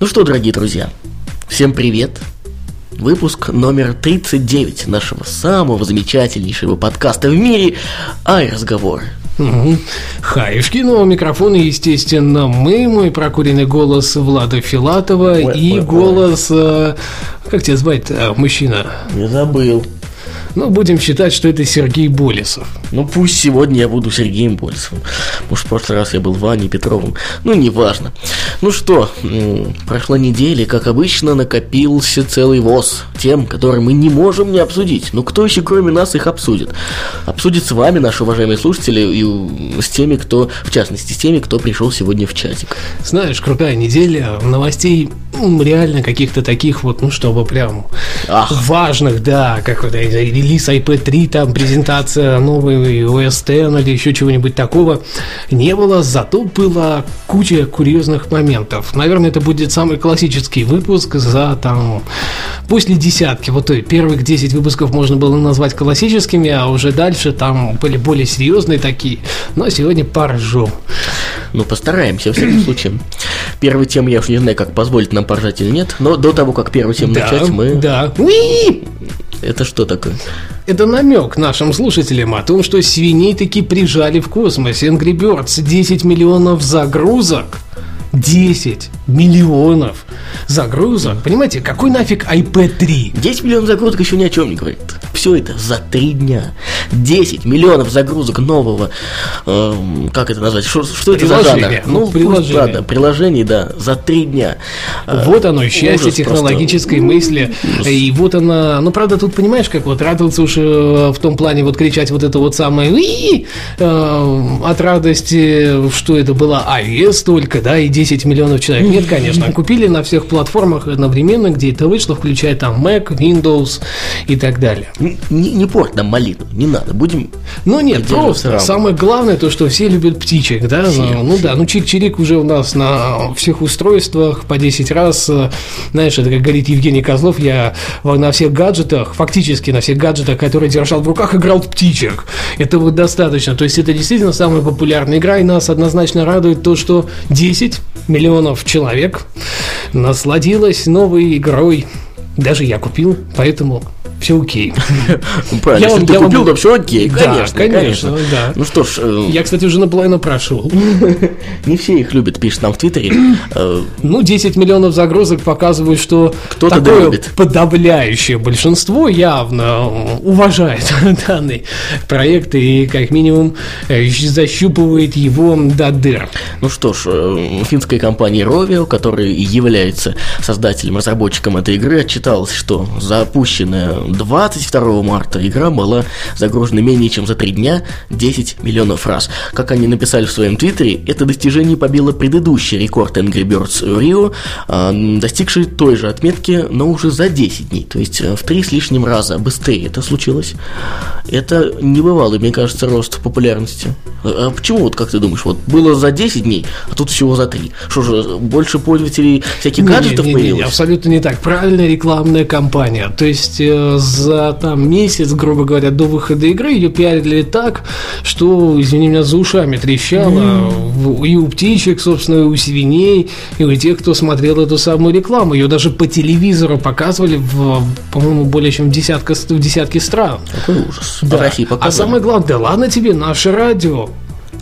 Ну что, дорогие друзья, всем привет. Выпуск номер 39 нашего самого замечательнейшего подкаста в мире «Ай-разговоры». Угу. Хаешки, но микрофона, естественно, мы, мой прокуренный голос Влада Филатова Ой, и ой, ой. голос, э, как тебя звать, э, мужчина? Не забыл. Ну, будем считать, что это Сергей Болесов. Ну пусть сегодня я буду Сергеем Болесовым. Может, в прошлый раз я был Ваней Петровым. Ну, неважно. Ну что, прошла неделя, как обычно, накопился целый ВОЗ тем, которые мы не можем не обсудить. Ну, кто еще, кроме нас, их обсудит? Обсудит с вами, наши уважаемые слушатели, и с теми, кто, в частности, с теми, кто пришел сегодня в чатик. Знаешь, крутая неделя новостей реально каких-то таких вот, ну, чтобы прям Ах. важных, да, как вот э, релиз iPad 3, там презентация новой OS X или еще чего-нибудь такого не было, зато была куча курьезных моментов. Наверное, это будет самый классический выпуск за там после десятки. Вот то есть первых 10 выпусков можно было назвать классическими, а уже дальше там были более серьезные такие. Но сегодня поржем. Ну, постараемся, во всяком случае. Первой темы я уж не знаю, как позволить нам поржать или нет, но до того, как первую тему начать, мы... да. Уи! Это что такое? Это намек нашим слушателям о том, что свиней таки прижали в космосе. Angry Birds 10 миллионов загрузок. 10 миллионов загрузок. Понимаете, какой нафиг iPad 3? 10 миллионов загрузок еще ни о чем не говорит. Все это за три дня. 10 миллионов загрузок нового, эм, как это назвать? Что, что это за Приложение. жанр? Ну, пусть, приложение. ладно, приложений, да, за три дня. Э, Вот оно, счастье ужас технологической просто. мысли. И вот она, ну, правда, тут понимаешь, как вот радоваться уж э, в том плане, вот кричать вот это вот самое «Уи!» э, от радости, что это была iOS только, да, и 10 миллионов человек. Нет, конечно, купили на всех платформах одновременно, где это вышло, включая там Mac, Windows и так далее. Не, не порт нам малину, не надо, будем... Ну нет, просто рамок. самое главное то, что все любят птичек, да? Все, ну, ну да, ну чик-чирик уже у нас на всех устройствах по 10 раз. э, Знаешь, это как говорит Евгений Козлов, я на всех гаджетах, фактически на всех гаджетах, которые держал в руках, играл в птичек. Это вот достаточно. То есть это действительно самая популярная игра, и нас однозначно радует то, что 10 миллионов человек насладилось новой игрой. Даже я купил, поэтому все окей. Ну, Правильно, если ты купил, то все окей, конечно, конечно. Ну что ж, э, Я, кстати, уже наполовину прошел. не все их любят, пишет нам в Твиттере. Э, Ну, 10 миллионов загрузок показывают, что такое подавляющее большинство явно уважает данный проект и как минимум э, защупывает его до дыр. Ну что ж, э, финская компания Rovio, которая является создателем, разработчиком этой игры, отчиталась, что запущенная 22 марта игра была загружена менее чем за 3 дня 10 миллионов раз. Как они написали в своем твиттере, это достижение побило предыдущий рекорд Angry Birds Rio, э, достигший той же отметки, но уже за 10 дней, то есть э, в 3 с лишним раза быстрее это случилось. Это небывалый, мне кажется, рост популярности. А а почему, вот как ты думаешь, вот было за 10 дней, а тут всего за 3? Что же, больше пользователей всяких гаджетов Не-не-не, появилось? абсолютно не так. Правильная рекламная кампания. То есть э, за там месяц, грубо говоря, до выхода игры ее пиарили так, что, извини меня, за ушами трещало. В- И у птичек, собственно, и у свиней, и у тех, кто смотрел эту самую рекламу. Ее даже по телевизору показывали в, по-моему, более чем десятка, в десятке стран. Какой ужас. Да. В России а самое главное, да ладно тебе, наше радио.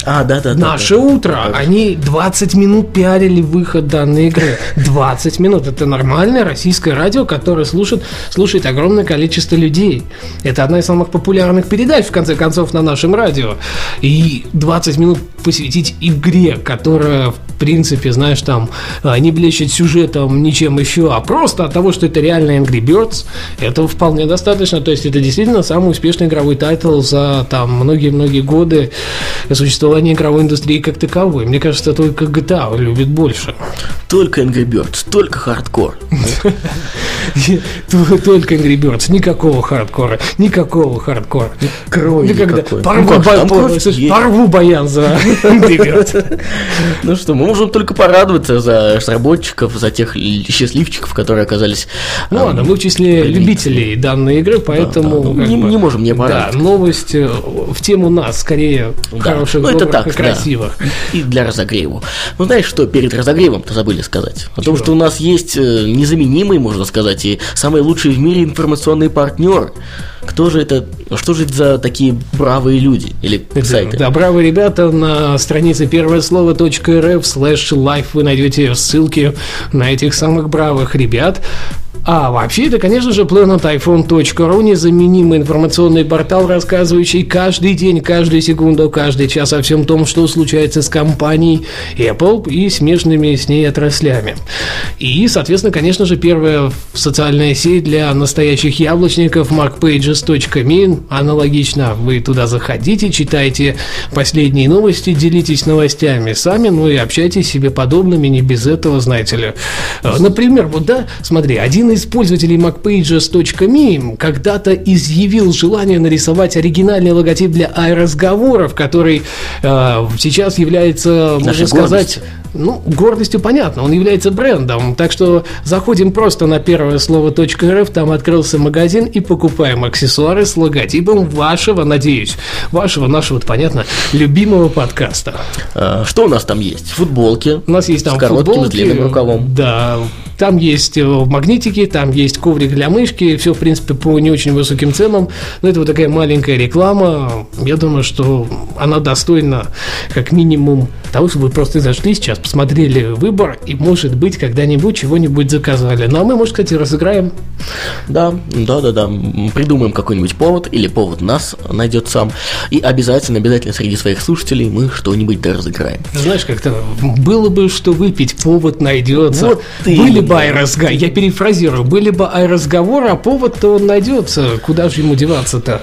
А, да, да, да. Наше да. утро. Они 20 минут пиарили выход данной игры. 20 минут. Это нормальное российское радио, которое слушает, слушает огромное количество людей. Это одна из самых популярных передач, в конце концов, на нашем радио. И 20 минут посвятить игре, которая, в принципе, знаешь, там а, не блещет сюжетом, ничем еще, а просто от того, что это реально Angry Birds, этого вполне достаточно. То есть это действительно самый успешный игровой title за там многие-многие годы существования существования игровой индустрии как таковой. Мне кажется, только GTA любит больше. Только Angry Birds, только хардкор. Только Angry Birds, никакого хардкора, никакого хардкора. Крови никакой. Порву, Ну порву баян за Angry Birds. Ну что, мы можем только порадоваться за разработчиков, за тех счастливчиков, которые оказались... Ну эм, ладно, мы в числе любителей данной игры, поэтому... да, ну, не- можем не Да, порадовать. новость э, в тему нас, скорее Да. хороших, ну, это так, и да. И для разогрева. Ну, знаешь, что перед разогревом-то забыли сказать? О том, Чего? что у нас есть э, незаменимый, можно сказать, и самый лучший в мире информационный партнер. Кто же это, что же это за такие бравые люди или сайты? Да, бравые ребята, на странице первое слово .рф слэш live вы найдете ссылки на этих самых бравых ребят. А вообще это, конечно же, planetiphone.ru, незаменимый информационный портал, рассказывающий каждый день, каждую секунду, каждый час о всем том, что случается с компанией Apple и смежными с ней отраслями. И, соответственно, конечно же, первая социальная сеть для настоящих яблочников markpages.me. Аналогично вы туда заходите, читайте последние новости, делитесь новостями сами, ну и общайтесь себе подобными, не без этого, знаете ли. Э, Например, вот да, смотри, один из пользователей macpages.me когда-то изъявил желание нарисовать оригинальный логотип для iRazговоров, который э, сейчас является, можно Нашей сказать. Ну, гордостью понятно, он является брендом. Так что заходим просто на первое слово .рф, там открылся магазин и покупаем аксессуары с логотипом вашего, надеюсь, вашего, нашего, понятно, любимого подкаста. Э, Что у нас там есть? Футболки. У нас есть там с коротким футболки, с длинным рукавом. Да, там есть э, магнитики, там есть коврик для мышки, все, в принципе, по не очень высоким ценам. Но это вот такая маленькая реклама. Я думаю, что она достойна как минимум того, чтобы вы просто зашли сейчас, посмотрели выбор и, может быть, когда-нибудь чего-нибудь заказали. Ну, а мы, может, кстати, разыграем. Да, да, да, да. М, Придумаем какой-нибудь повод, или повод нас найдет сам. И обязательно, обязательно среди своих слушателей мы что-нибудь да разыграем. Знаешь, как-то было бы что выпить, повод найдется. Вот Были именно. бы айразговоры, я перефразирую, были бы айразговоры, а повод-то он найдется. Куда же ему деваться-то?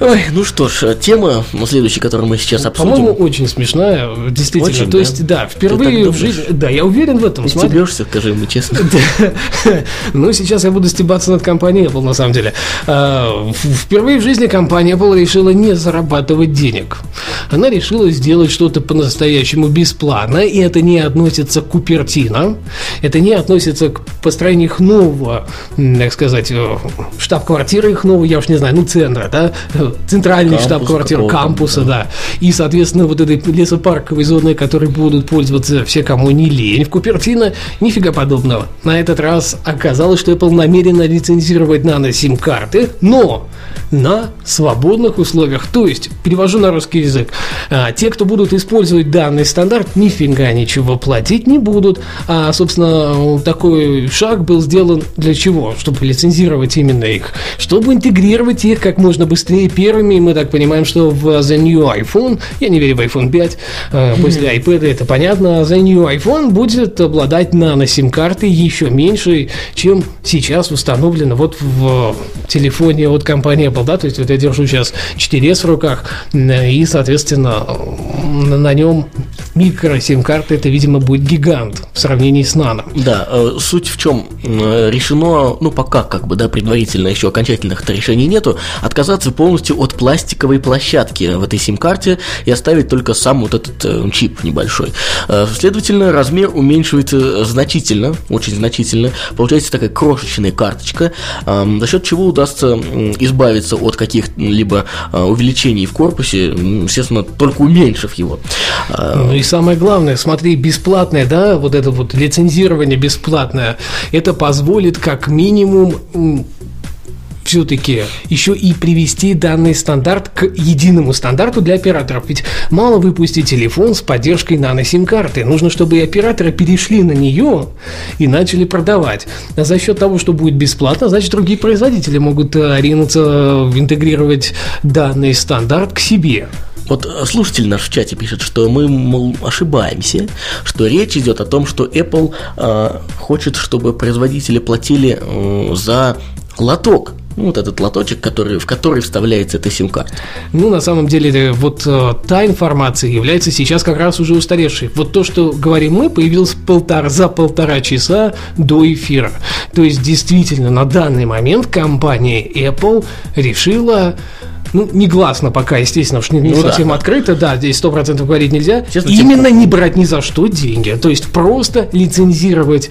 Ой, ну что ж, тема, ну, следующая, которую мы сейчас По-моему, обсудим. очень смешная, действительно. Очень, То да? есть, да, Ты впервые в жизни. Да, я уверен в этом. смотри. Стебешься, скажи мне честно. Ну, сейчас я буду стебаться над компанией Apple, на самом деле. А, Впервые в жизни компания Apple решила не зарабатывать денег. Она решила сделать что-то по-настоящему бесплатно, и это не относится к Купертино, это не относится к построению их нового, так сказать, э, штаб-квартиры их нового, я уж не знаю, ну, центра, да, центральный Кампуса штаб-квартира какого-то, кампуса, да. да. И, соответственно, вот этой лесопарковой зоной, которой будут пользоваться все, кому не лень в Купертино, нифига подобного. На этот раз оказалось, что Apple намерена лицензировать нано-сим-карты, но на свободных условиях. То есть, перевожу на русский язык, а, те, кто будут использовать данный стандарт, нифига ничего платить не будут. А, собственно, такой шаг был сделан для чего? Чтобы лицензировать именно их. Чтобы интегрировать их как можно быстрее первыми. Мы так понимаем, что в The New iPhone, я не верю в iPhone 5, а, после iPad это понятно, The New iPhone будет обладать нано-сим-картой еще меньше, чем сейчас установлено вот в телефоне от компании Apple, да, то есть вот я держу сейчас 4S в руках, м, и, соответственно, на нем микро-сим-карта, это, видимо, будет гигант в сравнении с нано. Да, э, суть в чем? Решено, ну пока как бы, да, предварительно еще окончательных решений нету, отказаться полностью от пластиковой площадки в этой сим-карте и оставить только сам вот этот э, чип небольшой. Э, Следовательно, размер уменьшивается значительно, очень значительно. Получается такая крошечная карточка, эм, за счет чего удастся избавиться от каких-либо э, увеличений в корпусе, естественно, только уменьшив его. Э, Ну и самое главное, смотри, бесплатное, да, вот это вот лицензирование бесплатное, это позволит как минимум все-таки еще и привести данный стандарт к единому стандарту для операторов. Ведь мало выпустить телефон с поддержкой нано-сим-карты. Нужно, чтобы и операторы перешли на нее и начали продавать. А за счет того, что будет бесплатно, значит, другие производители могут э, ринуться э, интегрировать данный стандарт к себе. Вот э, слушатель наш в чате пишет, что мы, мол, ошибаемся, что речь идет о том, что Apple э, хочет, чтобы производители платили э, за лоток Ну, вот этот лоточек, который, в который вставляется эта сим-карта. Ну, на самом деле, вот э, та информация является сейчас как раз уже устаревшей. Вот то, что говорим мы, появилось полтора, за полтора часа до эфира. То есть, действительно, на данный момент компания Apple решила ну, негласно пока, естественно, что не, не Ну да. совсем открыто, да, здесь сто процентов говорить нельзя. Честно, Именно не брать ни за что деньги, то есть просто лицензировать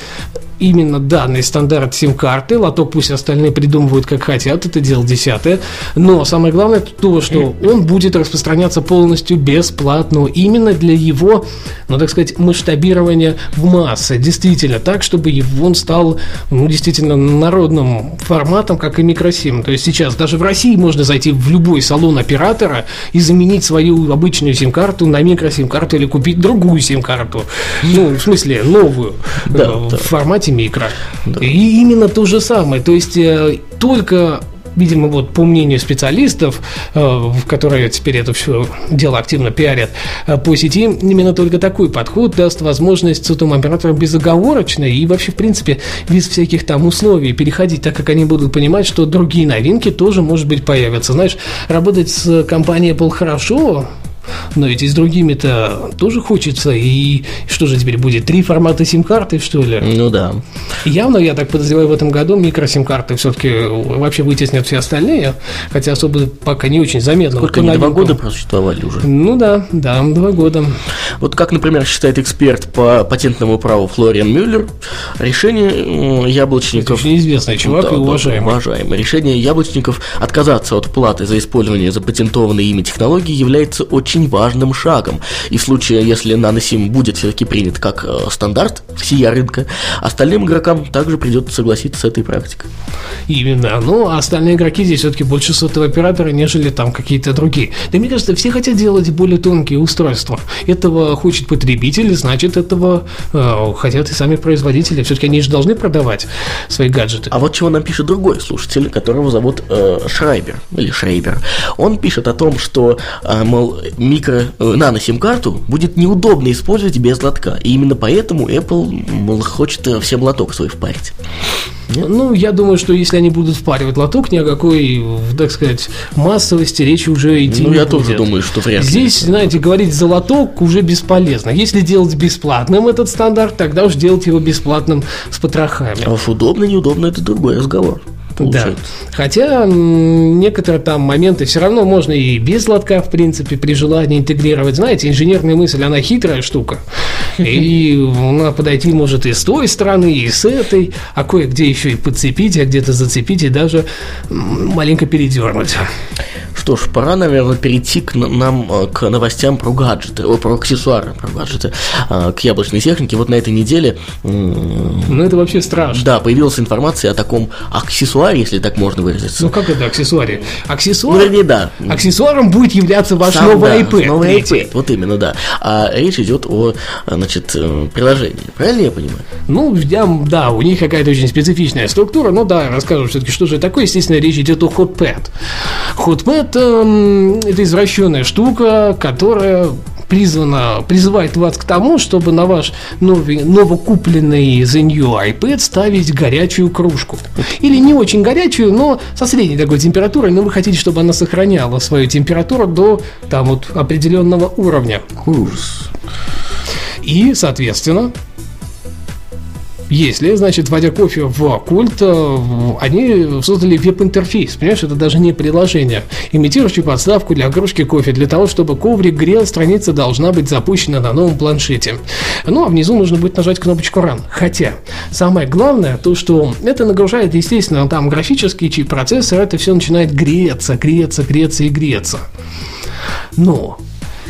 именно данный стандарт сим-карты, лоток пусть остальные придумывают как хотят, это дело десятое, но самое главное то, что он будет распространяться полностью бесплатно, именно для его, ну так сказать, масштабирования в массы, действительно, так, чтобы он стал, ну, действительно, народным форматом, как и микросим. То есть сейчас даже в России можно зайти в любой салон оператора и заменить свою обычную сим-карту на микросим-карту или купить другую сим-карту. Ну, в смысле, новую, Да, э, да. в формате микро. И именно то же самое. То есть э, только Видимо, вот по мнению специалистов, э, которые теперь это все дело активно пиарят э, по сети, именно только такой подход даст возможность сотовым операторам безоговорочно и вообще, в принципе, без всяких там условий переходить, так как они будут понимать, что другие новинки тоже, может быть, появятся. Знаешь, работать с компанией Apple хорошо, но ведь и с другими-то тоже хочется. И что же теперь будет? Три формата сим-карты, что ли? Ну да. Явно, я так подозреваю, в этом году микросим-карты все-таки вообще вытеснят все остальные, хотя особо пока не очень заметно. Сколько Вот они, два года просуществовали уже. Ну да, да, два года. Вот как, например, считает эксперт по патентному праву Флориан Мюллер, решение м, яблочников... Очень известный чувак Да, и уважаемый. уважаемый. Решение яблочников отказаться от платы за использование запатентованной ими технологии является очень важным шагом. И в случае, если наносим будет все-таки принят как э, стандарт всея рынка, остальным игрокам также придется согласиться с этой практикой. Именно. Ну, а остальные игроки здесь все-таки больше сотового оператора, нежели там какие-то другие. Да мне кажется, все хотят делать более тонкие устройства. Этого хочет потребитель, значит, этого э, хотят и сами производители. Все-таки они же должны продавать свои гаджеты. А вот чего нам пишет другой слушатель, которого зовут э, Шрайбер, или Шрейбер. Он пишет о том, что, э, мол, микро, э, нано-сим-карту будет неудобно использовать без лотка. И именно поэтому Apple, мол, хочет э, всем лоток свой впарить. Ну, я думаю, что если они будут впаривать лоток, ни о какой, так сказать, массовости речи уже идти Ну, не я будет. тоже думаю, что вряд ли. Здесь, знаете, говорить за лоток уже бесполезно. Если делать бесплатным этот стандарт, тогда уж делать его бесплатным с потрохами. А уж удобно, неудобно, это другой разговор. Да. Хотя некоторые там моменты все равно можно и без лотка, в принципе, при желании интегрировать. Знаете, инженерная мысль, она хитрая штука. И она подойти может и с той стороны, и с этой, а кое-где еще и подцепить, а где-то зацепить и даже маленько передернуть. Что ж, пора, наверное, перейти к нам э, к новостям про гаджеты, о, про аксессуары, про гаджеты, э, к яблочной технике. Вот на этой неделе Ну, это вообще страшно. Да, появилась информация о таком аксессуаре, если так можно выразиться. Ну, как это аксессуаре? Ну, Аксессуар... вернее, да. Аксессуаром будет являться ваш Сам, новый да, iPad. Новый третий. iPad, вот именно, да. А речь идет о, значит, э, приложении. Правильно я понимаю? Ну, я, да, у них какая-то очень специфичная структура. Ну да, расскажу все-таки, что же такое. Естественно, речь идет о Hotpad. Hotpad эм, это извращенная штука, которая призвана, призывает вас к тому, чтобы на ваш новый, новокупленный за нее iPad ставить горячую кружку. Или не очень горячую, но со средней такой температурой, но вы хотите, чтобы она сохраняла свою температуру до там вот определенного уровня. Ужас. И, соответственно, если, значит, вводя кофе в культ, э, они создали веб-интерфейс, понимаешь, это даже не приложение, имитирующий подставку для кружки кофе, для того, чтобы коврик грел, страница должна быть запущена на новом планшете. Ну, а внизу нужно будет нажать кнопочку Run. Хотя, самое главное, то, что это нагружает, естественно, там графический чип процессор, это все начинает греться, греться, греться и греться. Но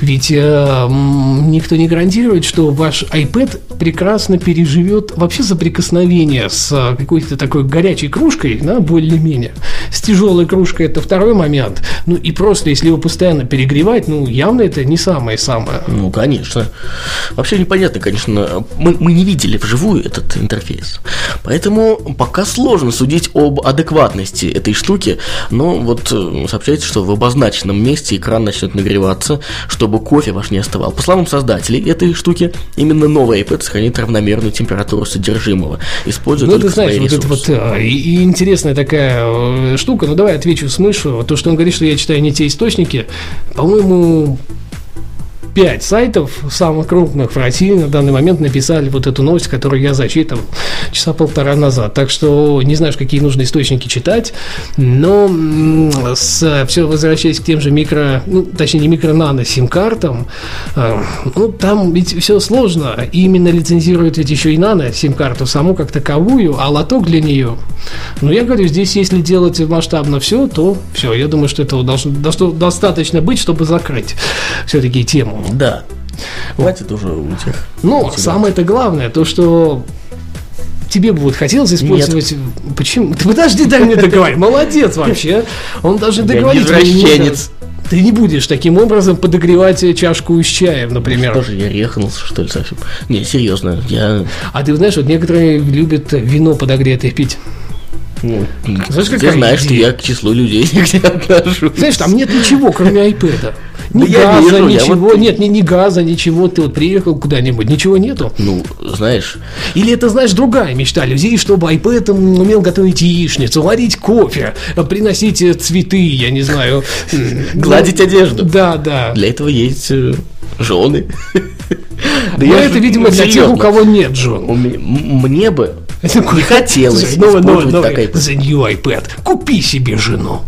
ведь э, никто не гарантирует, что ваш iPad прекрасно переживет вообще соприкосновение с э, какой-то такой горячей кружкой, да, более-менее. С тяжелой кружкой это второй момент. Ну и просто, если его постоянно перегревать, ну явно это не самое-самое. Ну, конечно. Вообще непонятно, конечно. Мы, мы не видели вживую этот интерфейс. Поэтому пока сложно судить об адекватности этой штуки, но вот э, сообщается, что в обозначенном месте экран начнет нагреваться, чтобы кофе ваш не остывал. По словам создателей этой штуки, именно новый iPad сохранит равномерную температуру содержимого, используя Ну, ты знаешь, вот это вот а, и, и интересная такая э, штука. Ну, давай отвечу с мышу. То, что он говорит, что я читаю не те источники, по-моему, пять сайтов самых крупных в России на данный момент написали вот эту новость, которую я зачитывал часа полтора назад. Так что не знаешь, какие нужно источники читать, но с, все возвращаясь к тем же микро, ну, точнее не микро нано сим-картам, э, ну, там ведь все сложно. И именно лицензируют ведь еще и нано сим-карту саму как таковую, а лоток для нее. Ну, я говорю, здесь если делать масштабно все, то все, я думаю, что этого должно достаточно быть, чтобы закрыть все-таки тему. Да. Хватит уже у тех. Но у тебя. самое-то главное, то, что тебе бы вот хотелось использовать... Почему? Ты подожди, дай мне договорить. Молодец вообще. Он даже Я договорить не не извращенец. Ты не будешь таким образом подогревать чашку с чаем, например. Что же, я рехнулся, что ли, совсем? Не, серьезно, я... А ты знаешь, вот некоторые любят вино подогретое пить. Ну, Знаешь, ты знаешь, что я к числу людей нигде отношусь. Знаешь, там нет ничего, кроме айпэда. Ни Да я газа, вижу, я ничего. вот- Нет, ни, ни газа, ничего. Ты вот приехал куда-нибудь, ничего нету. Ну, знаешь, Или это, знаешь, другая мечта людей, чтобы iPad умел готовить яичницу, варить кофе, приносить э, цветы, я не знаю. гладить одежду. Да, да. Для этого есть э, жены. Да Но я это, видимо, для тех, у кого нет жен. Мне бы Слушай, не хотелось новый, новый, новый, The New iPad. Купи себе жену.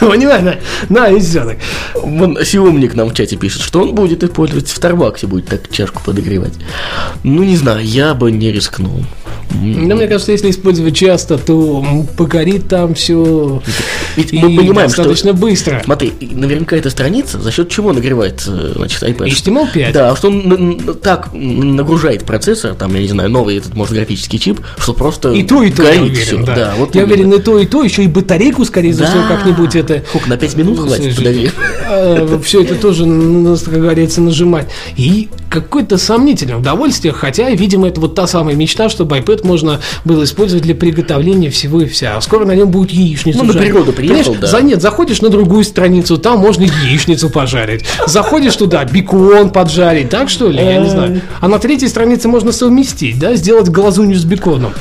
Понимаешь, на, и так. Вон Сиумник нам в чате пишет, что он будет использовать в Старбаксе, будет так чашку подогревать. Ну, не знаю, я бы не рискнул. Но мне кажется, если использовать часто, то м, погорит там все Ведь мы понимаем, что- достаточно быстро. Смотри, наверняка эта страница за счет чего нагревается, значит, iPad? HTML5. Да, что он так нагружает процессор, там, я не знаю, новый этот, может, графический чип, что просто И то, и то, я горит уверен, всё. да. вот я именно. уверен, и то, и то, еще и батарейку, скорее всего, Да. как-нибудь это... Сколько, на 5 минут хватит подогреть? Все это тоже, как говорится, нажимать. И какое-то сомнительное удовольствие, хотя, видимо, это вот та самая мечта, чтобы iPad можно было использовать для приготовления всего и вся. А скоро на нем будет яичницу Ну, на природу приехал, Понимаешь, да. За нет, заходишь на другую страницу, там можно яичницу пожарить. Заходишь туда, бекон поджарить, так что ли? Я не знаю. А на третьей странице можно совместить, да, сделать глазунью с беконом.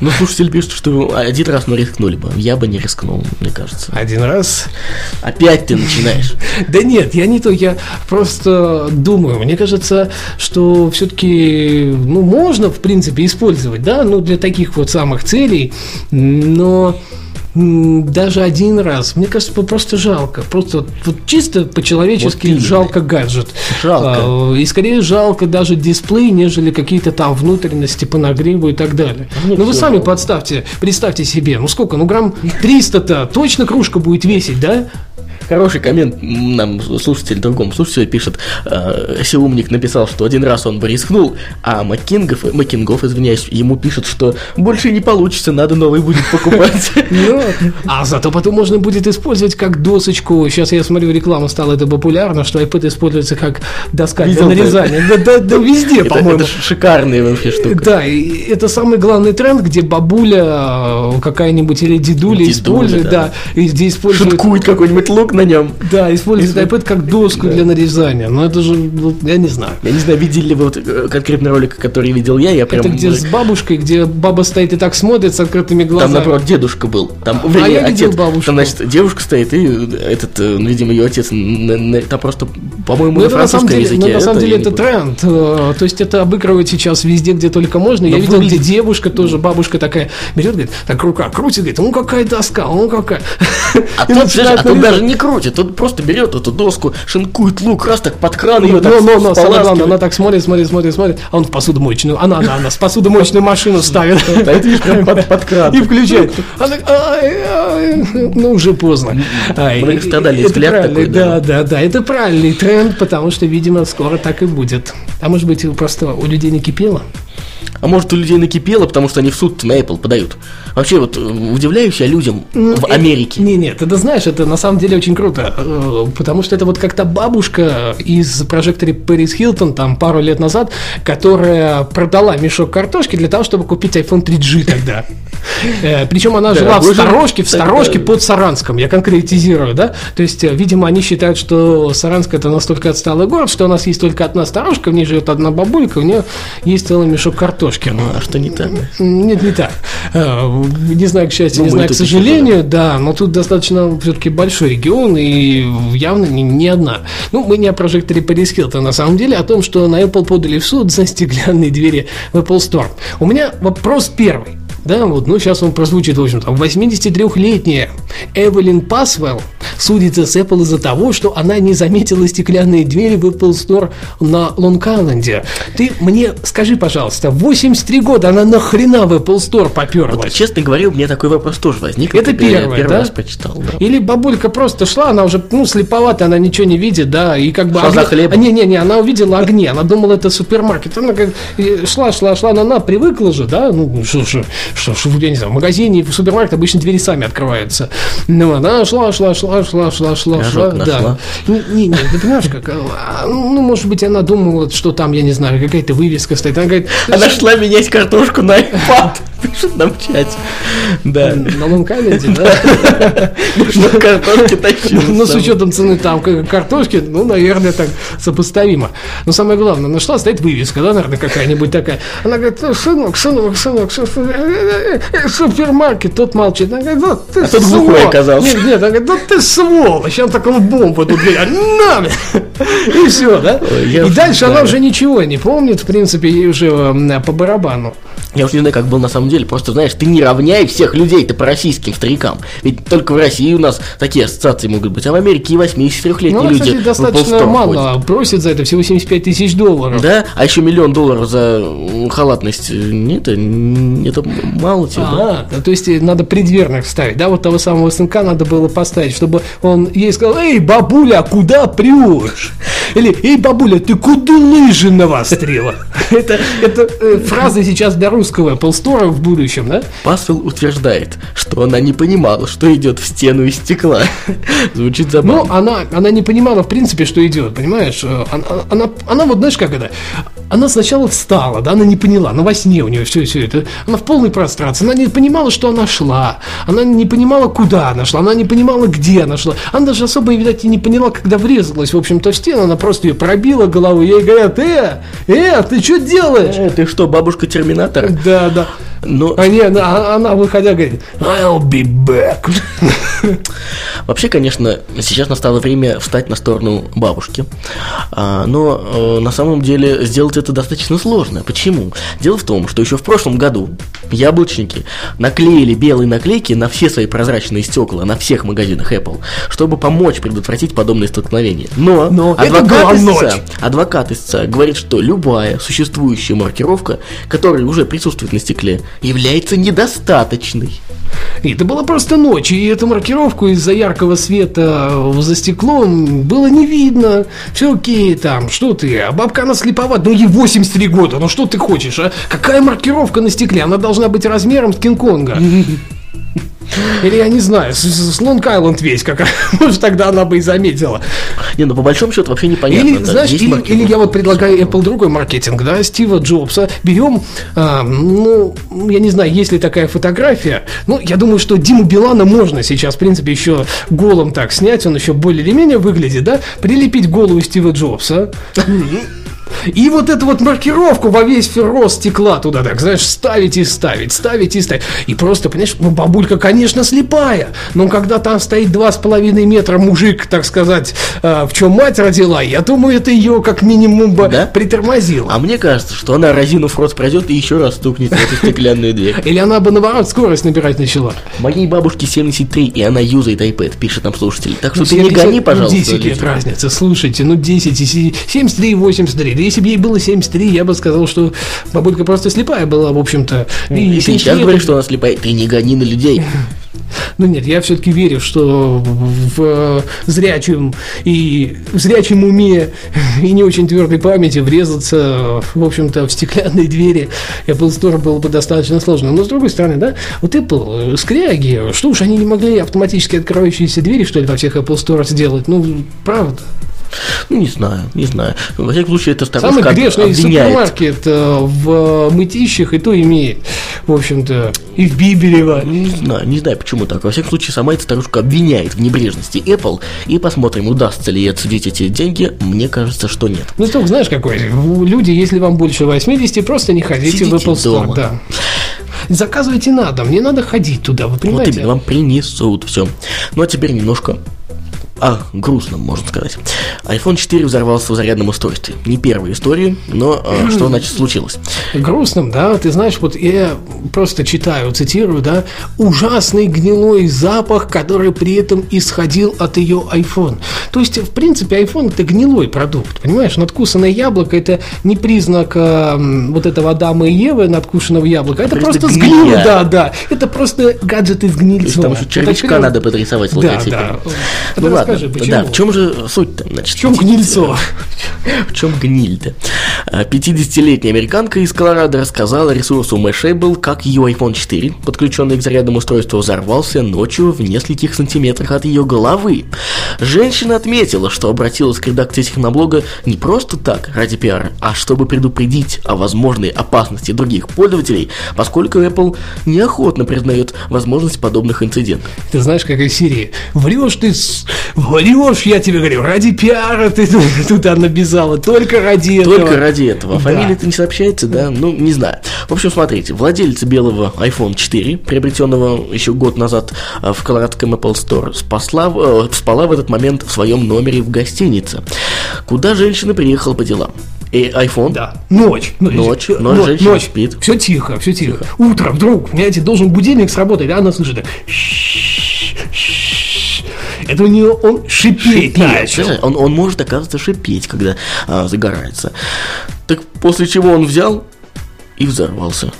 Ну, слушатель пишет, что один раз мы рискнули бы. Я бы не рискнул, мне кажется. Один раз Опять ты начинаешь. Да нет, я не то, я просто думаю, мне кажется, что все-таки, ну, можно, в принципе, использовать, да, ну, для таких вот самых целей, но даже один раз, мне кажется, просто жалко, просто вот, чисто по-человечески Вот жалко гаджет. Жалко. А, и скорее жалко даже дисплей, нежели какие-то там внутренности по нагреву и так далее. Мне ну вы сами равно. подставьте, представьте себе, ну сколько, ну грамм 300-то точно кружка будет весить, да? Хороший коммент нам слушатель другому слушателю пишет. э, Сиумник написал, что один раз он бы рискнул, а Маккингов, Маккингов, извиняюсь, ему пишет, что больше не получится, надо новый будет покупать. А зато потом можно будет использовать как досочку. Сейчас я смотрю, реклама стала это популярно, что iPad используется как доска для нарезания. Да, да, да, везде, по-моему. это шикарная вообще штука. Да, и это самый главный тренд, где бабуля э, какая-нибудь или дедуля, использует, да. да, и где использует, Шуткует какой-нибудь лук на нем. да, использует iPad как доску для нарезания. Но это же, ну, я не знаю. Я не знаю, видели ли вы вот э, конкретный ролик, который видел я, я прям... Это где с бабушкой, где баба стоит и так смотрит с открытыми Там, глазами. наоборот, дедушка был. Там, А я видел бабушку. Там, значит, девушка стоит, и этот, э, ну, видимо, ее отец, там просто, по-моему, Ну, на французском языке. на самом деле это тренд. э, То есть это обыгрывать сейчас везде, где только можно. Я видел, где девушка тоже, бабушка такая берет, говорит, так рука крутит, говорит, ну какая доска, ну какая. А тут, начинает даже не крутит, тут просто берет эту доску, шинкует лук, раз так под кран ее так ну, ну, самое главное, она так смотрит, смотрит, смотрит, смотрит, а он в посудомоечную, она, она, она, в посудомоечную машину ставит. А это видишь, прям под, кран. И включает. Она так, «Ай, ай, ну, уже поздно. Ай, Многострадальный это взгляд такой, да. Да, да, это правильный тренд, потому что, видимо, скоро так и будет. А может быть, просто у людей накипело? А может, у людей накипело, потому что они в суд на Apple подают. Вообще, вот э, удивляюсь я людям Ну, в Америке. Не, нет, ты знаешь, это на самом деле очень круто, э, потому что это вот как-то бабушка из прожектора Пэрис Хилтон там пару лет назад, которая продала мешок картошки для того, чтобы купить iPhone 3G тогда. Э, Причем она жила в сторожке, в сторожке под Саранском, я конкретизирую, да? То есть, видимо, они считают, что Саранск это настолько отсталый город, что у нас есть только одна сторожка, в ней живет одна бабулька, у нее есть целый мешок картошки. Ну, а что не так? Нет, не так. Э, Не знаю, к счастью, Ну, не мы знаю, к сожалению, да, но тут достаточно все-таки большой регион и явно не, не одна. Ну, мы не о прожекторе Пэрис Хилтон, на самом деле, а о том, что на Apple подали в суд за стеклянные двери в Apple Store. У меня вопрос первый. Да, вот, ну сейчас он прозвучит, в общем-то. 83-летняя Эвелин Пасвелл судится с Apple из-за того, что она не заметила стеклянные двери в Apple Store на Лонг-Айленде. Ты мне скажи, пожалуйста, 83 года она нахрена в Apple Store поперлась? Вот, честно говоря, у меня такой вопрос тоже возник. Это когда я первое, первый да? раз почитал. да. Или бабулька просто шла, она уже, ну, слеповатая, она ничего не видит, да, и как бы... Шла за огни- хлебом. А, Не-не-не, она увидела огни, она думала, это супермаркет. Она как шла, шла, шла, она, она привыкла же, да, ну, что, что, что, что, я не знаю, в магазине, в супермаркете обычно двери сами открываются. Ну, она шла, шла, шла, шла, шла, шла, шла, да. Не, не, ты понимаешь, как, а, ну, может быть, она думала, что там, я не знаю, какая-то вывеска стоит. Она говорит, Она шла менять картошку на iPad. Пишет нам в чате. Да. на Лонг-Айленде, да? Нужно картошки тащила. Ну, с учетом цены там картошки, ну, наверное, так сопоставимо. Но самое главное, нашла, стоит вывеска, да, наверное, какая-нибудь такая. Она говорит, «Ну, сынок, сынок, сынок, супермаркет, тот молчит. Она говорит, вот ты А тот глухой сволочь». оказался. Нет, нет, она говорит, да ты сволочь, он такой бомбу тут дверь, «А, на мне!» И все, да? Я И дальше она уже ничего не помнит, в принципе, ей уже по барабану. Я уж не знаю, как было на самом деле. Просто, знаешь, ты не равняй всех людей-то по российским старикам. Ведь только в России у нас такие ассоциации могут быть. А в Америке и 83-летние Ну, люди кстати, достаточно мало ходят. просит за это, всего 75 тысяч долларов. Да, а еще миллион долларов за халатность. э, Нет, это, это мало тебе, да? А, да, то есть э, надо предверных ставить, да, вот того самого сынка надо было поставить, чтобы он ей сказал, эй, бабуля, куда прешь? Или, эй, бабуля, ты куда лыжи навострила? Это, это э, фраза сейчас для русского Apple Store в будущем, да? Пасвелл утверждает, что она не понимала, что идет в стену из стекла. Звучит Но забавно. она, она не понимала, в принципе, что идет, понимаешь? Э, Она, она, она вот, знаешь, как это? Она сначала встала, да, она не поняла, она во сне у нее все, все это. Она в полной прострации, она не понимала, что она шла, она не понимала, куда она шла, она не понимала, где она шла. Она даже особо, видать, и не поняла, когда врезалась, в общем-то, в стену, она просто ее пробила головой, ей говорят, э, э, ты что делаешь? Э, ты что, бабушка Терминатора? Да, да. Но А не, она, она, выходя, говорит, I'll be back. Вообще, конечно, сейчас настало время встать на сторону бабушки. А, но э, на самом деле сделать это достаточно сложно. Почему? Дело в том, что еще в прошлом году яблочники наклеили белые наклейки на все свои прозрачные стекла на всех магазинах Apple, чтобы помочь предотвратить подобные столкновения. Но, Но адвокат, истца, адвокат истца говорит, что любая существующая маркировка, которая уже присутствует на стекле, является недостаточной. И это была просто ночь, и эту маркировку из-за яркого света за стеклом было не видно. Все окей, там, что ты, а бабка она слеповата, ну ей 83 года, ну что ты хочешь, а? Какая маркировка на стекле? Она должна быть размером с Кинг-Конга. Или я не знаю, с, Лонг-Айленд весь, как может тогда она бы и заметила. Не, ну по большому счету вообще непонятно. Или, да, знаешь, или, или я вот предлагаю Apple другой маркетинг, да, Стива Джобса. Берем, а, ну, я не знаю, есть ли такая фотография. Ну, я думаю, что Диму Билана можно сейчас, в принципе, еще голым так снять, он еще более или менее выглядит, да, прилепить голову Стива Джобса. И вот эту вот маркировку во весь рост стекла туда, так, знаешь, ставить и ставить, ставить и ставить. И просто, понимаешь, ну, бабулька, конечно, слепая, но когда там стоит два с половиной метра мужик, так сказать, э, в чем мать родила, я думаю, это ее как минимум бы Да? притормозило. А мне кажется, что она разинув рот пройдет и еще раз стукнет в эту стеклянную дверь. Или она бы, наоборот, скорость набирать начала. Моей бабушке 73, и она юзает iPad, пишет нам слушатель. Так что Ну, ты не 70, гони, ну, пожалуйста. 10 лет разница, слушайте, ну 10, и се- 73 и 83. Если бы ей было 73, я бы сказал, что бабулька просто слепая была, в общем-то. И И сейчас говоришь, что она слепая. Ты не гони на людей. Ну нет, я все-таки верю, что в зрячем и в зрячем уме и не очень твердой памяти врезаться, в общем-то, в стеклянные двери Apple Store было бы достаточно сложно. Но с другой стороны, да, вот Apple, скряги, что уж они не могли автоматически открывающиеся двери, что ли, во всех Apple Store сделать? Ну, правда. Ну, не знаю, не знаю. Во всяком случае, это Самый старушка грешный обвиняет. супермаркет э, в мытищах и то имеет, в общем-то, и в Биберево. Не знаю, не знаю, почему так. Во всяком случае, сама эта старушка обвиняет в небрежности Apple. И посмотрим, удастся ли ей отсудить эти деньги. Мне кажется, что нет. Ну, только знаешь, какой? Люди, если вам больше 80, просто не ходите в Сидите Apple Store. дома. Да. Заказывайте на дом, не надо ходить туда, вы Вот понимаете? именно, вам принесут все. Ну, а теперь немножко о грустном, можно сказать. iPhone 4 взорвался в зарядном устройстве. Не первая история, но э, что значит случилось? Грустным, да, ты знаешь, вот я просто читаю, цитирую, да, ужасный гнилой запах, который при этом исходил от ее iPhone. То есть, в принципе, iPhone это гнилой продукт, понимаешь, надкусанное яблоко это не признак э, вот этого Адама и Евы, надкушенного яблока, это Просто просто сгнило, да, да, это просто гаджет из есть там еще Вот червячка прям- надо подрисовать Да, да. Ну ладно, расскажи, почему? да, в чем же суть-то? Значит, В чем гнильцо? В чем гниль-то? А, 50-летняя американка из Колорадо рассказала ресурсу Mashable, как ее iPhone 4, подключенный к зарядному устройству, взорвался ночью в нескольких сантиметрах от ее головы. Женщина отметила, что обратилась к редакции техноблога не просто так, ради пиара, а чтобы предупредить о возможной опасности других пользователей, поскольку Apple неохотно признает возможность подобных инцидентов. Ты знаешь, как из Сирии. Врешь ты, врешь, я тебе говорю, ради пиара ты туда набежала, только ради этого. Только ради этого. Да. Фамилия-то не сообщается, да? Ну, не знаю. В общем, смотрите, владелец белого iPhone 4, приобретенного еще год назад а, в колорадском Apple Store, спасла, э, спала в этот момент в своем номере в гостинице, куда женщина приехала по делам. И iPhone Да, ночь. Ночь, ночь, женщина спит. Все тихо, все тихо. Утро, вдруг, понимаете, должен будильник сработать, а она слышит, так, «Шш, шш». Это у нее он шипеть начал. Слушай, Он, он может, оказывается, шипеть, когда а, загорается. Так после чего он взял и взорвался.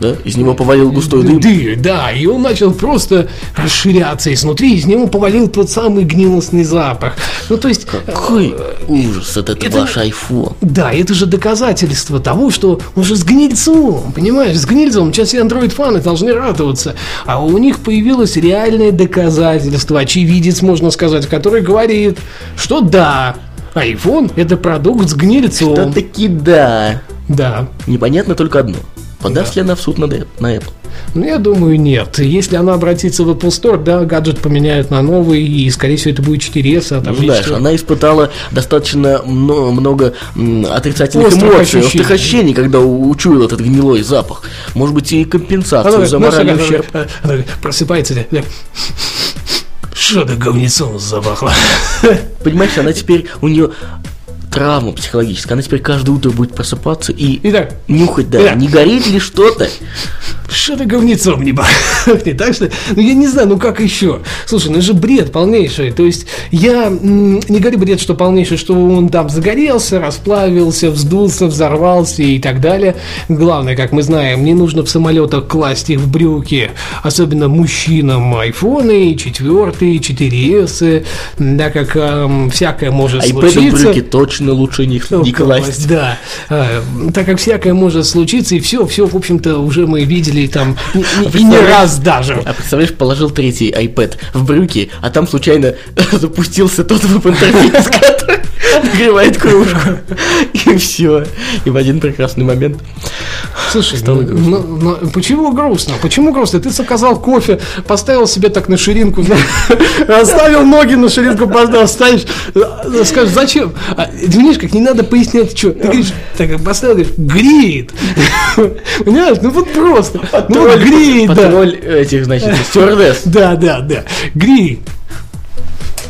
Да? Из него повалил густой дым. Дым, да, и он начал просто расширяться изнутри, из него повалил тот самый гнилостный запах. Ну, то есть, Какой ужас, это, это ваш iPhone. Да, это же доказательство того, что он же с гнильцом, понимаешь, с гнильцом. Сейчас все андроид-фаны должны радоваться. А у них появилось реальное доказательство, очевидец, можно сказать, который говорит, что да, iPhone – это продукт с гнильцом. Да таки да. Да. Непонятно только одно. Подаст ли она в суд на, на Apple? Ну, я думаю, нет. Если она обратится в Apple Store, да, гаджет поменяют на новый, и, скорее всего, это будет 4S, а там Ну, знаешь, она испытала достаточно мно- много отрицательных Острых эмоций, ощущений. острых ощущений, когда учуял этот гнилой запах. Может быть, и компенсацию Она, за знаешь, моральный она- ущерб. она- она просыпается, да, да. что то говнецом запахло. Понимаешь, она теперь, у нее травма психологическая, она теперь каждое утро будет просыпаться и Итак, нюхать, да, Итак. не горит ли что-то. Что-то говнецом не пахнет. Так что, ну я не знаю, ну как еще? Слушай, ну это же бред полнейший. То есть я не говорю бред, что полнейший, что он там загорелся, расплавился, вздулся, взорвался и так далее. Главное, как мы знаем, не нужно в самолетах класть их в брюки, особенно мужчинам айфоны, четвертые, 4S, да, как эм, всякое может в случиться. брюки точно лучше не, Ну, не класть. Да. А, так как всякое может случиться, и все, все, в общем-то, уже мы видели там и, не раз даже. А представляешь, положил третий iPad в брюки, а там случайно запустился тот веб-интерфейс, который нагревает кружку. И все. И в один прекрасный момент. Слушай, Стало ну, грустно. ну, ну, почему грустно? Почему грустно? Ты заказал кофе, поставил себе так на ширинку, оставил ноги на ширинку, поставил, ставишь, э, скажешь, зачем? Понимаешь, как не надо пояснять, что. Ты говоришь, так поставил, говоришь, греет. Понимаешь, ну вот просто. Ну вот греет, да. Патруль этих, значит, стюардесс. Да, да, да. Греет.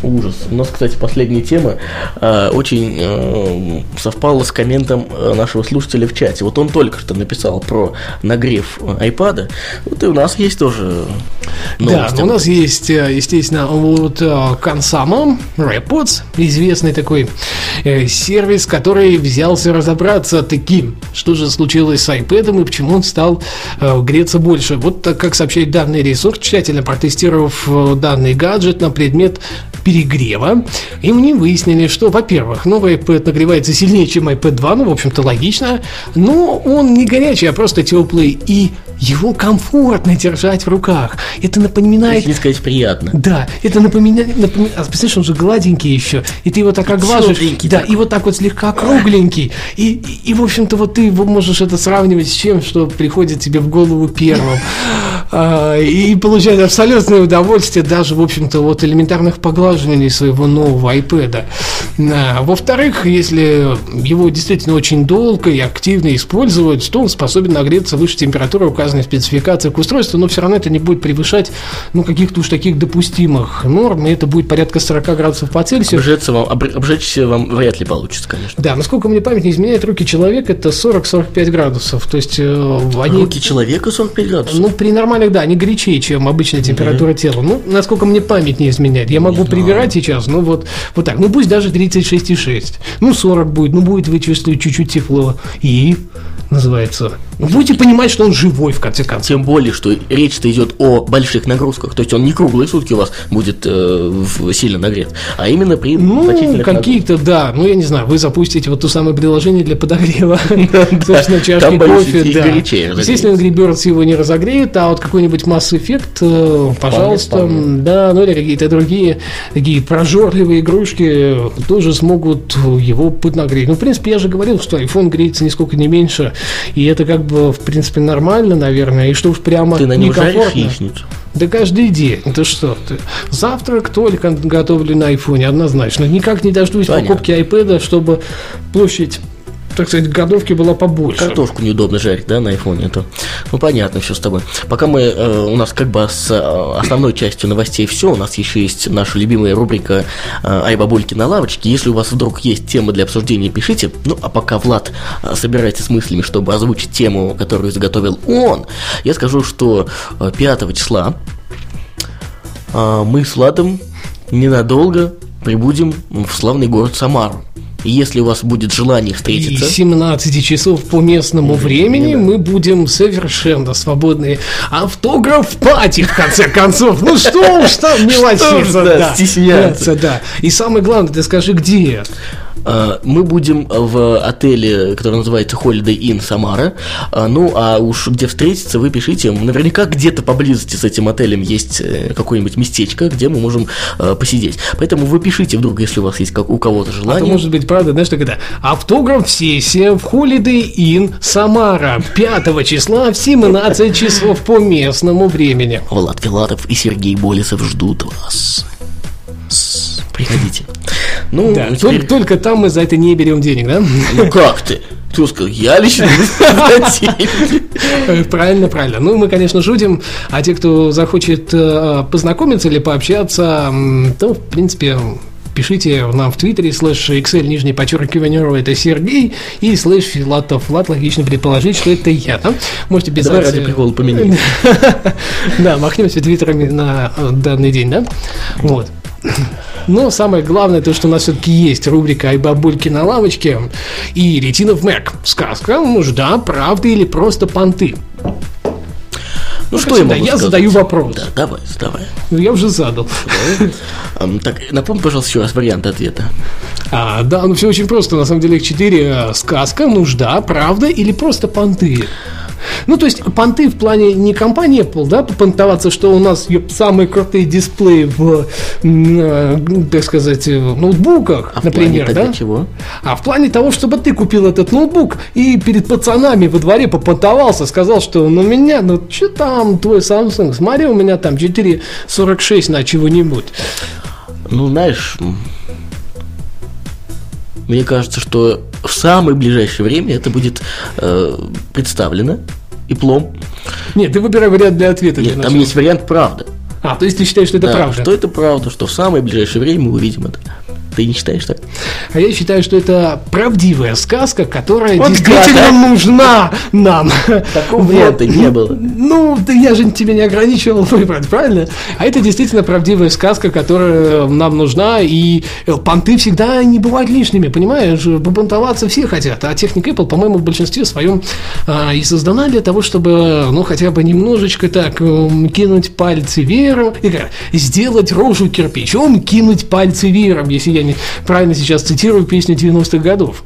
Ужас. У нас, кстати, последняя тема э, очень э, совпала с комментом э, нашего слушателя в чате. Вот он только что написал про нагрев айпада. Вот и у нас есть тоже новости. Да, у нас есть, э, естественно, вот Консама, Repods, известный такой э, сервис, который взялся разобраться таким, что же случилось с iPad и почему он стал э, греться больше. Вот как сообщает данный ресурс, тщательно протестировав данный гаджет на предмет перегрева. И мне выяснили, что, во-первых, новый iPad нагревается сильнее, чем iPad 2, ну, в общем-то, логично, но он не горячий, а просто теплый, и его комфортно держать в руках. Это напоминает... Если сказать приятно. Да, это напоминает... напоминает а, представляешь, он же гладенький еще, и ты его так оглаживаешь. Да, такой. и вот так вот слегка кругленький. И, и, и, в общем-то, вот ты можешь это сравнивать с чем, что приходит тебе в голову первым. А, и получать абсолютное удовольствие даже, в общем-то, от элементарных поглаживаний своего нового iPad. А, во-вторых, если его действительно очень долго и активно использовать, то он способен нагреться выше температуры указанной спецификации к устройству, но все равно это не будет превышать ну, каких-то уж таких допустимых норм, и это будет порядка 40 градусов по Цельсию. Обжечься вам, обжечься вам вряд ли получится, конечно. Да, насколько мне память не изменяет, руки человека это 40-45 градусов. То есть э, они... Руки человека 45 градусов? Ну, при нормальных, да, они горячее, чем обычная температура mm-hmm. тела. Ну, насколько мне память не изменяет. Я могу не прибирать сейчас, ну вот, вот так. Ну, пусть даже 36,6. Ну, 40 будет, ну, будет вы чувствуете чуть-чуть тепло. И называется. Вы будете понимать, что он живой, в конце концов. Тем более, что речь-то идет о больших нагрузках. То есть он не круглые сутки у вас будет э, сильно нагрет, а именно при Ну, какие-то, да. Ну, я не знаю, вы запустите вот то самое приложение для подогрева. Собственно, чашки кофе, да. Естественно, Angry Birds его не разогреет, а вот какой-нибудь Mass Effect, э, пожалуйста, да, ну или какие-то другие такие прожорливые игрушки тоже смогут его поднагреть. Ну, в принципе, я же говорил, что iPhone греется нисколько не меньше и это как бы, в принципе, нормально, наверное. И что уж прямо Ты на нем жаришь яичницу? Да каждый день. Это что ты? Завтрак только готовлю на айфоне, однозначно. Никак не дождусь Понятно. покупки iPad, чтобы площадь так сказать, годовки была побольше. Картошку неудобно жарить, да, на айфоне. Это, ну, понятно все с тобой. Пока мы, э, у нас как бы с э, основной частью новостей все, у нас еще есть наша любимая рубрика э, «Ай, бабульки на лавочке». Если у вас вдруг есть темы для обсуждения, пишите. Ну, а пока Влад э, собирается с мыслями, чтобы озвучить тему, которую заготовил он, я скажу, что 5 э, числа э, мы с Владом ненадолго прибудем в славный город Самару. И если у вас будет желание встретиться... И 17 часов по местному времени мы будем совершенно свободны. Автограф пати, в конце концов. Ну что уж там мелочиться. Да, стесняться. Да. И самое главное, ты скажи, где? А, мы будем в отеле, который называется Holiday Inn Самара. А, ну, а уж где встретиться, вы пишите. Наверняка где-то поблизости с этим отелем есть э, какое-нибудь местечко, где мы можем э, посидеть. Поэтому вы пишите вдруг, если у вас есть как у кого-то желание. А может быть, правда, знаешь, так это автограф-сессия в Holiday Inn Самара 5 числа в 17 часов по местному времени. Влад Филатов и Сергей Болесов ждут вас. Приходите. Ну, да, теперь... только, только там мы за это не берем денег, да? Ну как ты? Ты сказал, я лично Правильно, правильно. Ну, мы, конечно, шутим, а те, кто захочет э, познакомиться или пообщаться, то, в принципе, пишите нам в Твиттере, слэш Excel, нижний подчеркивание, это Сергей, и слэш Филатов. Влад, логично предположить, что это я. Да? Можете писать... Давай ради прикола поменяем. Да, махнемся твиттерами на э, данный день, да? Вот. Но самое главное, то, что у нас все-таки есть рубрика «Ай бабульки на лавочке» и «Ретинов Мэг». Сказка, нужда, правда или просто понты. Ну, ну что я могу Я сказать? задаю вопрос. Да, давай, давай. Ну, я уже задал. Так, напомни, пожалуйста, еще раз вариант ответа. А, да, ну все очень просто. На самом деле их четыре. Сказка, нужда, правда или просто понты. Ну, то есть, понты в плане не компании Apple, да, попонтоваться, что у нас самые крутые дисплеи в, э, так сказать, в ноутбуках, а например, в плане да? чего? А в плане того, чтобы ты купил этот ноутбук и перед пацанами во дворе попонтовался, сказал, что ну меня, ну что там твой Samsung, смотри, у меня там 4,46 на чего-нибудь. Ну, знаешь, мне кажется, что в самое ближайшее время это будет э, представлено и плом. Нет, ты выбирай вариант для ответа. Нет, для там есть вариант правда. А, то есть ты считаешь, что это Да, правда? Что это правда, что в самое ближайшее время мы увидим это. Ты не считаешь так? А я считаю, что это правдивая сказка, которая Вот действительно гад, а! нужна нам. Такого Вот. варианта не было. Ну, да я же тебя не ограничивал выбрать, правильно? А это действительно правдивая сказка, которая нам нужна, и э, понты всегда не бывают лишними, понимаешь? Побунтоваться все хотят, а техника Apple, по-моему, в большинстве своем а, и создана для того, чтобы, ну, хотя бы немножечко так м, кинуть пальцы веером, и сделать рожу кирпичом, кинуть пальцы веером, если я не правильно сейчас цитирую песню 90-х годов.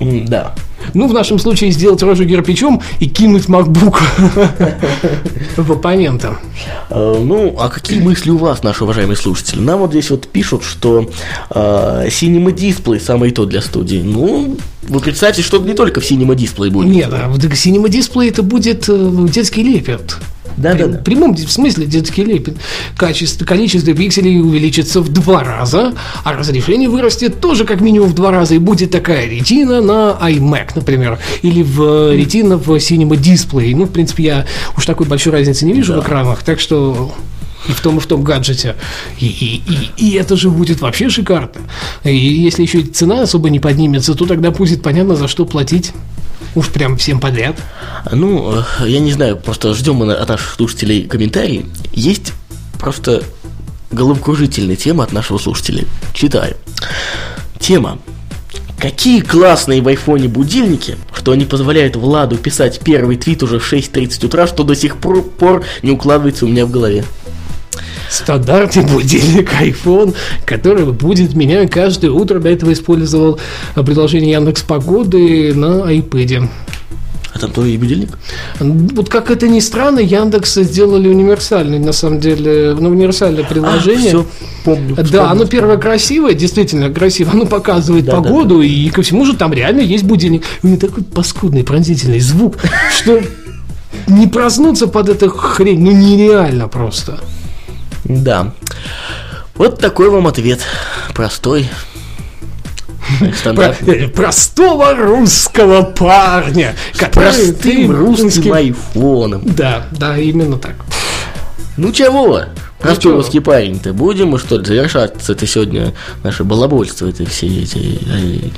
Да. Ну, в нашем случае сделать рожу кирпичом и кинуть MacBook в оппонента. Э, Ну, а какие мысли у вас, наши уважаемые слушатели? Нам вот здесь вот пишут, что э, Cinema Display самое то для студии. Ну, вы представьте, что не только в Cinema Display будет. Нет, а в Cinema Display это будет э, детский лепет. Да, да, да. В прямом смысле детский лепет. Качество, количество пикселей увеличится в два раза, а разрешение вырастет тоже как минимум в два раза. И будет такая ретина на iMac, например, или в э, ретина в Cinema Display. Ну, в принципе, я уж такой большой разницы не вижу в экранах, так что и в том, и в том гаджете. И, и, и, и это же будет вообще шикарно. И если еще и цена особо не поднимется, то тогда будет понятно, за что платить. Уж прям всем подряд. Ну, э, я не знаю, просто ждем мы от наших слушателей комментарии. Есть просто головокружительная тема от нашего слушателя. Читаю. Тема. Какие классные в айфоне будильники, что они позволяют Владу писать первый твит уже в 6.30 утра, что до сих пор не укладывается у меня в голове. Стандартный будильник iPhone, который будет меня каждое утро. До этого использовал э, приложение Яндекс Погоды на iPad. А там твой будильник? Вот как это ни странно, Яндекс сделали универсальный, на самом деле, ну, универсальное приложение. все, помню. Да, вспомнил. оно первое красивое, действительно красиво. Оно показывает Да, да, погоду, и ко всему же там реально есть будильник. У него такой паскудный, пронзительный звук, что не проснуться под эту хрень, ну нереально просто. Да. Вот такой вам ответ. Простой. Про- э, простого русского парня, Простым ты русским айфоном. Да, да, именно так. Ну чего? Простой чего? русский парень-то. Будем мы что ли завершать это сегодня наше балабольство, это все эти...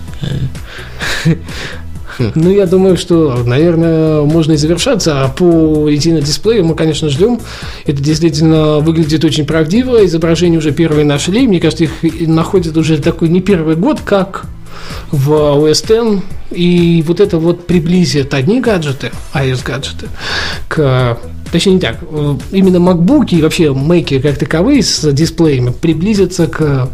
Ну, я думаю, что, наверное, можно и завершаться. А по Retina дисплею мы, конечно, ждем. Это действительно выглядит очень правдиво. Изображения уже первые нашли. Мне кажется, их находят уже такой не первый год, как в OS X. И вот это вот приблизит одни гаджеты, iOS-гаджеты, к... Точнее, не так. э, Именно MacBook и вообще Mac как таковые с дисплеями приблизятся к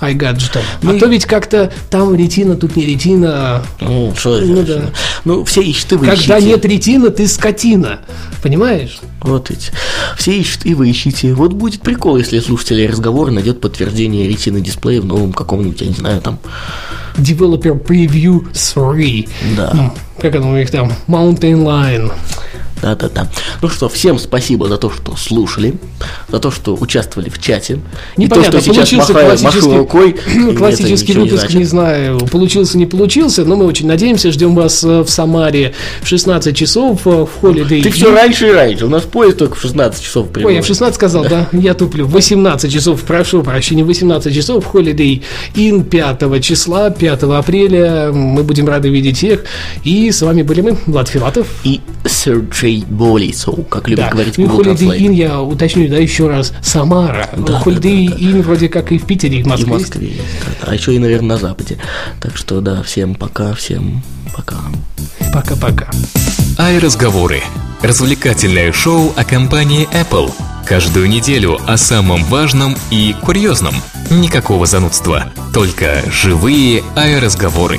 iGadget. А и- то ведь как-то там ретина, тут не ретина. Ну, что Ну это? да. Ну, все ищут и вы Когда ищите. нет ретина, ты скотина. Понимаешь? Вот ведь. Все ищут и вы ищите. Вот будет прикол, если слушатель разговор найдет подтверждение ретины дисплея в новом каком-нибудь, я не знаю, там. Developer Preview 3. Да. Как оно у них там? Mountain Lion. Да-да-да. Ну что, всем спасибо за то, что слушали, за то, что участвовали в чате. И Непонятно, то, что сейчас получился махаю, классический, машу рукой. и классический выпуск, не, значит. знаю, получился, не получился, но мы очень надеемся, ждем вас э, в Самаре в 16 часов э, в Holiday Ты все раньше и раньше. У нас поезд только в 16 часов Ой, прибывает. я в 16 сказал, да? Я туплю. В 18 часов, прошу прощения, в 18 часов в Holiday Inn 5 числа, 5 апреля. Мы будем рады видеть всех. И с вами были мы, Влад Филатов. И Сергей Болисов, как любит Да. говорить Ну Google Holiday Translate. Inn, я уточню, да, еще раз, Самара. Да, Holiday Inn вроде как и в Питере, и в И в Москве. есть. Москве. А еще и, наверное, на Западе. Так что, да, всем пока, всем пока. Пока-пока. iRазговоры. Развлекательное шоу о компании Apple. Каждую неделю о самом важном и курьезном. Никакого занудства. Только живые iRазговоры.